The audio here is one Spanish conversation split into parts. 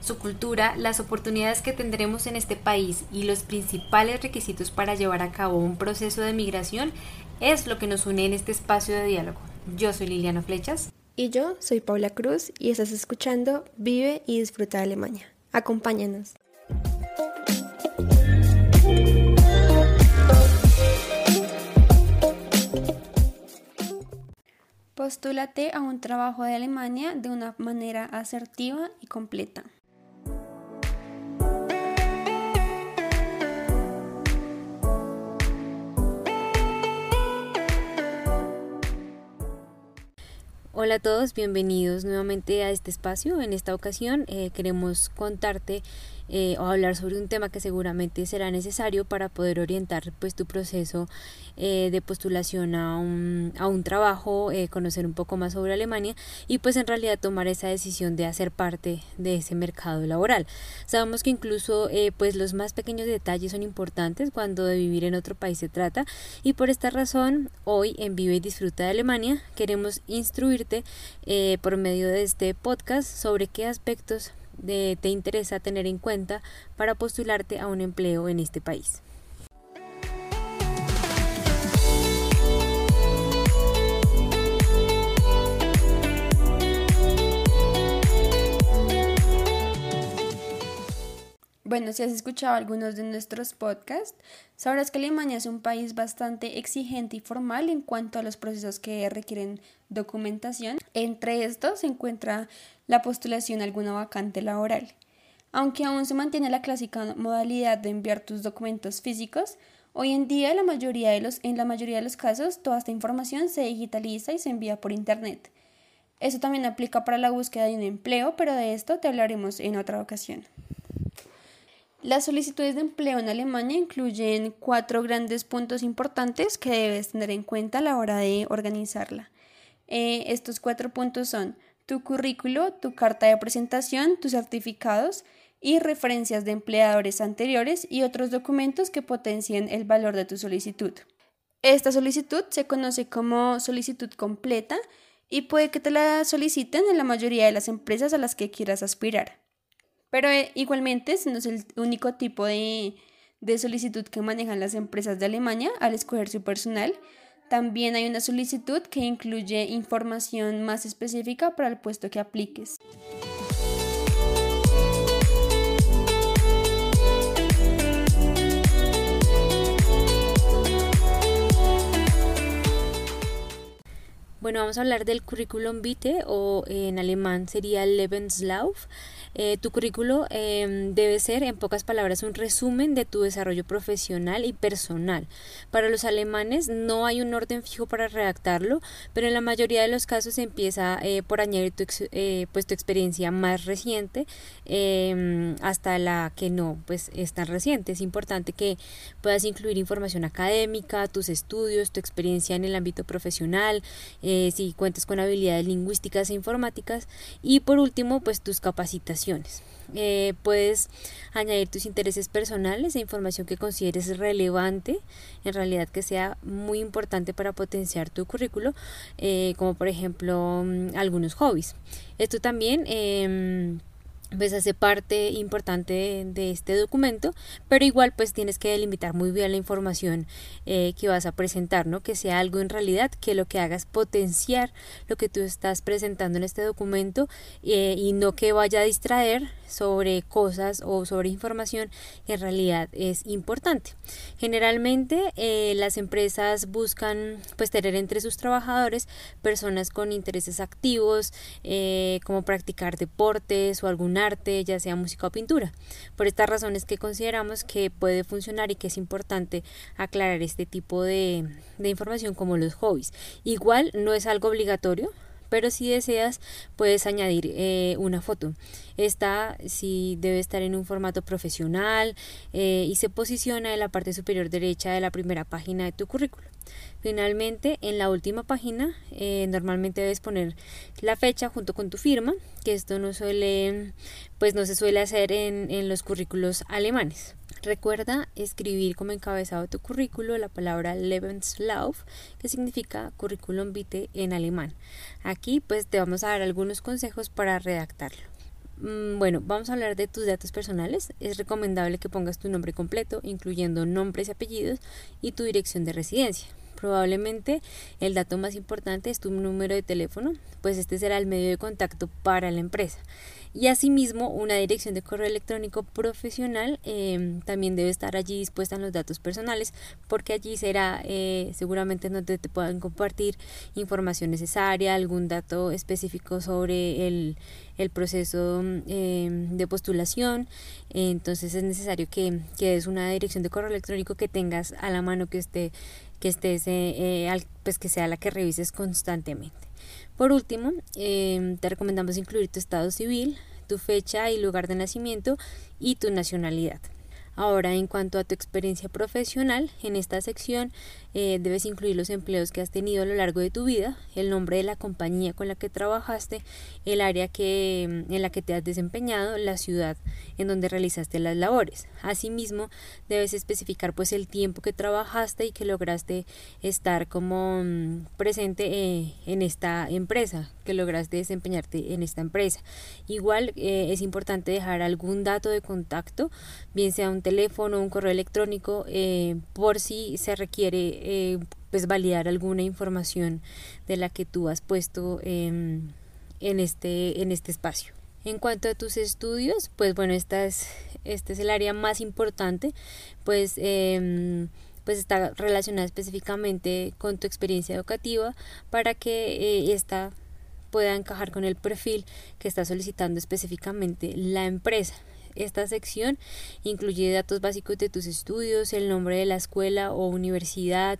Su cultura, las oportunidades que tendremos en este país y los principales requisitos para llevar a cabo un proceso de migración es lo que nos une en este espacio de diálogo. Yo soy Liliana Flechas. Y yo soy Paula Cruz y estás escuchando Vive y Disfruta de Alemania. Acompáñanos. Postúlate a un trabajo de Alemania de una manera asertiva y completa. Hola a todos, bienvenidos nuevamente a este espacio. En esta ocasión eh, queremos contarte eh, o hablar sobre un tema que seguramente será necesario para poder orientar pues tu proceso eh, de postulación a un, a un trabajo, eh, conocer un poco más sobre Alemania y pues en realidad tomar esa decisión de hacer parte de ese mercado laboral. Sabemos que incluso pues los más pequeños detalles son importantes cuando de vivir en otro país se trata y por esta razón hoy en Vive y Disfruta de Alemania queremos instruirte por medio de este podcast sobre qué aspectos te interesa tener en cuenta para postularte a un empleo en este país. Bueno, si has escuchado algunos de nuestros podcasts, sabrás que Alemania es un país bastante exigente y formal en cuanto a los procesos que requieren documentación. Entre estos se encuentra la postulación a alguna vacante laboral. Aunque aún se mantiene la clásica modalidad de enviar tus documentos físicos, hoy en día la mayoría de los, en la mayoría de los casos toda esta información se digitaliza y se envía por Internet. Eso también aplica para la búsqueda de un empleo, pero de esto te hablaremos en otra ocasión. Las solicitudes de empleo en Alemania incluyen cuatro grandes puntos importantes que debes tener en cuenta a la hora de organizarla. Eh, estos cuatro puntos son tu currículo, tu carta de presentación, tus certificados y referencias de empleadores anteriores y otros documentos que potencien el valor de tu solicitud. Esta solicitud se conoce como solicitud completa y puede que te la soliciten en la mayoría de las empresas a las que quieras aspirar. Pero eh, igualmente, ese no es el único tipo de, de solicitud que manejan las empresas de Alemania al escoger su personal. También hay una solicitud que incluye información más específica para el puesto que apliques. Bueno, vamos a hablar del currículum vitae o en alemán sería Lebenslauf. Eh, tu currículo em, debe ser, en pocas palabras, un resumen de tu desarrollo profesional y personal. Para los alemanes no hay un orden fijo para redactarlo, pero en la mayoría de los casos empieza eh, por añadir tu, eh, pues, tu experiencia más reciente em, hasta la que no pues, es tan reciente. Es importante que puedas incluir información académica, tus estudios, tu experiencia en el ámbito profesional, si cuentas con habilidades lingüísticas e informáticas y por último pues tus capacitaciones eh, puedes añadir tus intereses personales e información que consideres relevante, en realidad que sea muy importante para potenciar tu currículo, eh, como por ejemplo mm, algunos hobbies. Esto también... Em, pues hace parte importante de, este documento, pero igual pues tienes que delimitar muy bien la información eh, que vas a presentar, ¿no? Que sea algo en realidad que lo que hagas potenciar lo que tú estás presentando en este documento eh, y no que vaya a distraer sobre cosas o sobre información que en realidad es importante. Generalmente eh, las empresas buscan pues tener entre sus trabajadores personas con intereses activos como practicar deportes o algún arte, ya sea música o pintura. Por estas razones que consideramos que puede funcionar y que es importante aclarar este tipo de, información como los hobbies. Igual no es algo obligatorio, pero si deseas puedes añadir eh, una foto. Esta sí debe estar en un formato profesional eh, y se posiciona en la parte superior derecha de la primera página de tu currículo. Finalmente, en la última página, eh, normalmente debes poner la fecha junto con tu firma, que esto no suele, pues no se suele hacer en, en los currículos alemanes. Recuerda escribir como encabezado de tu currículo la palabra Lebenslauf, que significa currículum vitae en alemán. Aquí pues te vamos a dar algunos consejos para redactarlo. Mm, bueno, vamos a hablar de tus datos personales. Es recomendable que pongas tu nombre completo, incluyendo nombres y apellidos, y tu dirección de residencia. Probablemente el dato más importante es tu número de teléfono, pues este será el medio de contacto para la empresa. Y asimismo una dirección de correo electrónico profesional em, también debe estar allí dispuesta en los datos personales porque allí será eh, seguramente donde te puedan compartir información necesaria, algún dato específico sobre el, el proceso em, de postulación. Entonces es necesario que, que des una dirección de correo electrónico que tengas a la mano que esté que estés eh, eh, pues que sea la que revises constantemente por último, em, te recomendamos incluir tu estado civil, tu fecha y lugar de nacimiento y tu nacionalidad. Ahora, en cuanto a tu experiencia profesional, en esta sección eh, debes incluir los empleos que has tenido a lo largo de tu vida, el nombre de la compañía con la que trabajaste, el área que, mm, en la que te has desempeñado, la ciudad en donde realizaste las labores. Asimismo, debes especificar pues el tiempo que trabajaste y que lograste estar como mm, presente eh, en esta empresa, que lograste desempeñarte en esta empresa. Igual eh, es importante dejar algún dato de contacto, bien sea un teléfono, un correo electrónico, por si se requiere eh, pues validar alguna información de la que tú has puesto en, este, en este espacio. En cuanto a tus estudios, pues bueno, esta es, este es el área más importante, pues, em, pues está relacionada específicamente con tu experiencia educativa para que eh, esta pueda encajar con el perfil que está solicitando específicamente la empresa. Esta sección incluye datos básicos de tus estudios, el nombre de la escuela o universidad,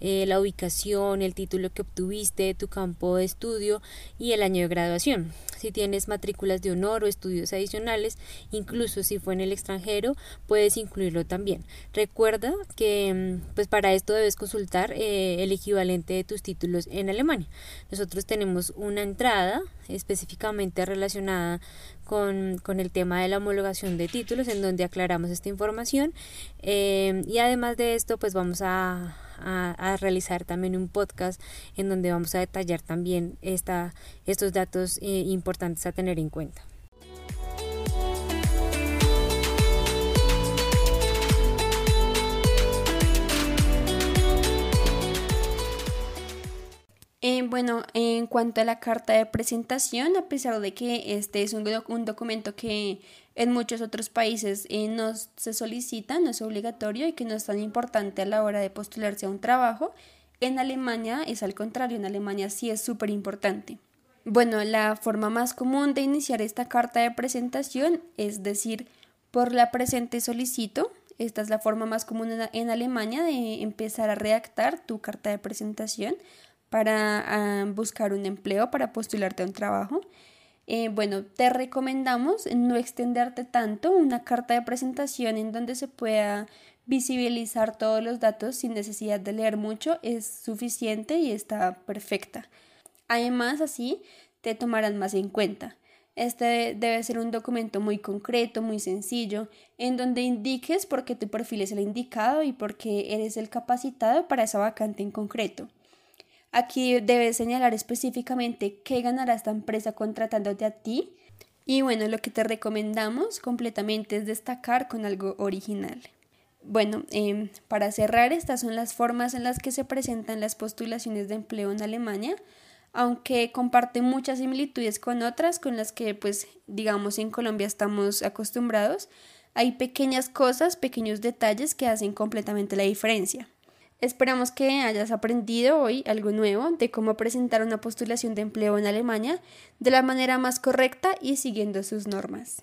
eh, la ubicación, el título que obtuviste, tu campo de estudio y el año de graduación. Si tienes matrículas de honor o estudios adicionales, incluso si fue en el extranjero, puedes incluirlo también. Recuerda que mm, pues para esto debes consultar eh, el equivalente de tus títulos en Alemania. Nosotros tenemos una entrada específicamente relacionada con, con, el tema de la homologación de títulos en donde aclaramos esta información eh, y además de esto pues vamos a, a, realizar también un podcast en donde vamos a detallar también esta, estos datos eh, importantes a tener en cuenta. Eh, bueno, en cuanto a la carta de presentación, a pesar de que este es un, un documento que en muchos otros países eh, no se solicita, no es obligatorio y que no es tan importante a la hora de postularse a un trabajo, en Alemania es al contrario, en Alemania sí es súper importante. Bueno, la forma más común de iniciar esta carta de presentación es decir, por la presente solicito. Esta es la forma más común en Alemania de empezar a redactar tu carta de presentación para ah, buscar un empleo, para postularte a un trabajo. Eh, bueno, te recomendamos no extenderte tanto, una carta de presentación en donde se pueda visibilizar todos los datos sin necesidad de leer mucho es suficiente y está perfecta. Además, así te tomarán más en cuenta. Este debe ser un documento muy concreto, muy sencillo, en donde indiques por qué tu perfil es el indicado y por qué eres el capacitado para esa vacante en concreto. Aquí debes señalar específicamente qué ganará esta empresa contratándote a ti. Y bueno, lo que te recomendamos completamente es destacar con algo original. Bueno, em, para cerrar, estas son las formas en las que se presentan las postulaciones de empleo en Alemania, aunque comparten muchas similitudes con otras con las que, pues, digamos, en Colombia estamos acostumbrados. Hay pequeñas cosas, pequeños detalles que hacen completamente la diferencia. Esperamos que hayas aprendido hoy algo nuevo de cómo presentar una postulación de empleo en Alemania de la manera más correcta y siguiendo sus normas.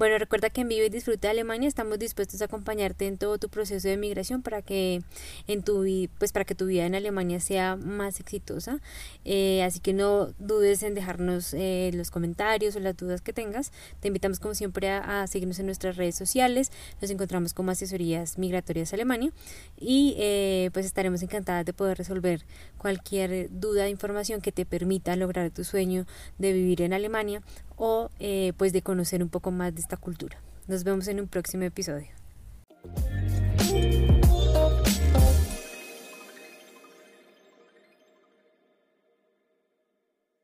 Bueno, recuerda que en Vive y Disfruta de Alemania estamos dispuestos a acompañarte en todo tu proceso de migración para que en tu pues para que tu vida en Alemania sea más exitosa. Eh, así que no dudes en dejarnos eh, los comentarios o las dudas que tengas. Te invitamos como siempre a, seguirnos en nuestras redes sociales. Nos encontramos como asesorías migratorias Alemania y eh, pues estaremos encantadas de poder resolver cualquier duda información que te permita lograr tu sueño de vivir en Alemania o eh, pues de conocer un poco más de esta cultura. Nos vemos en un próximo episodio.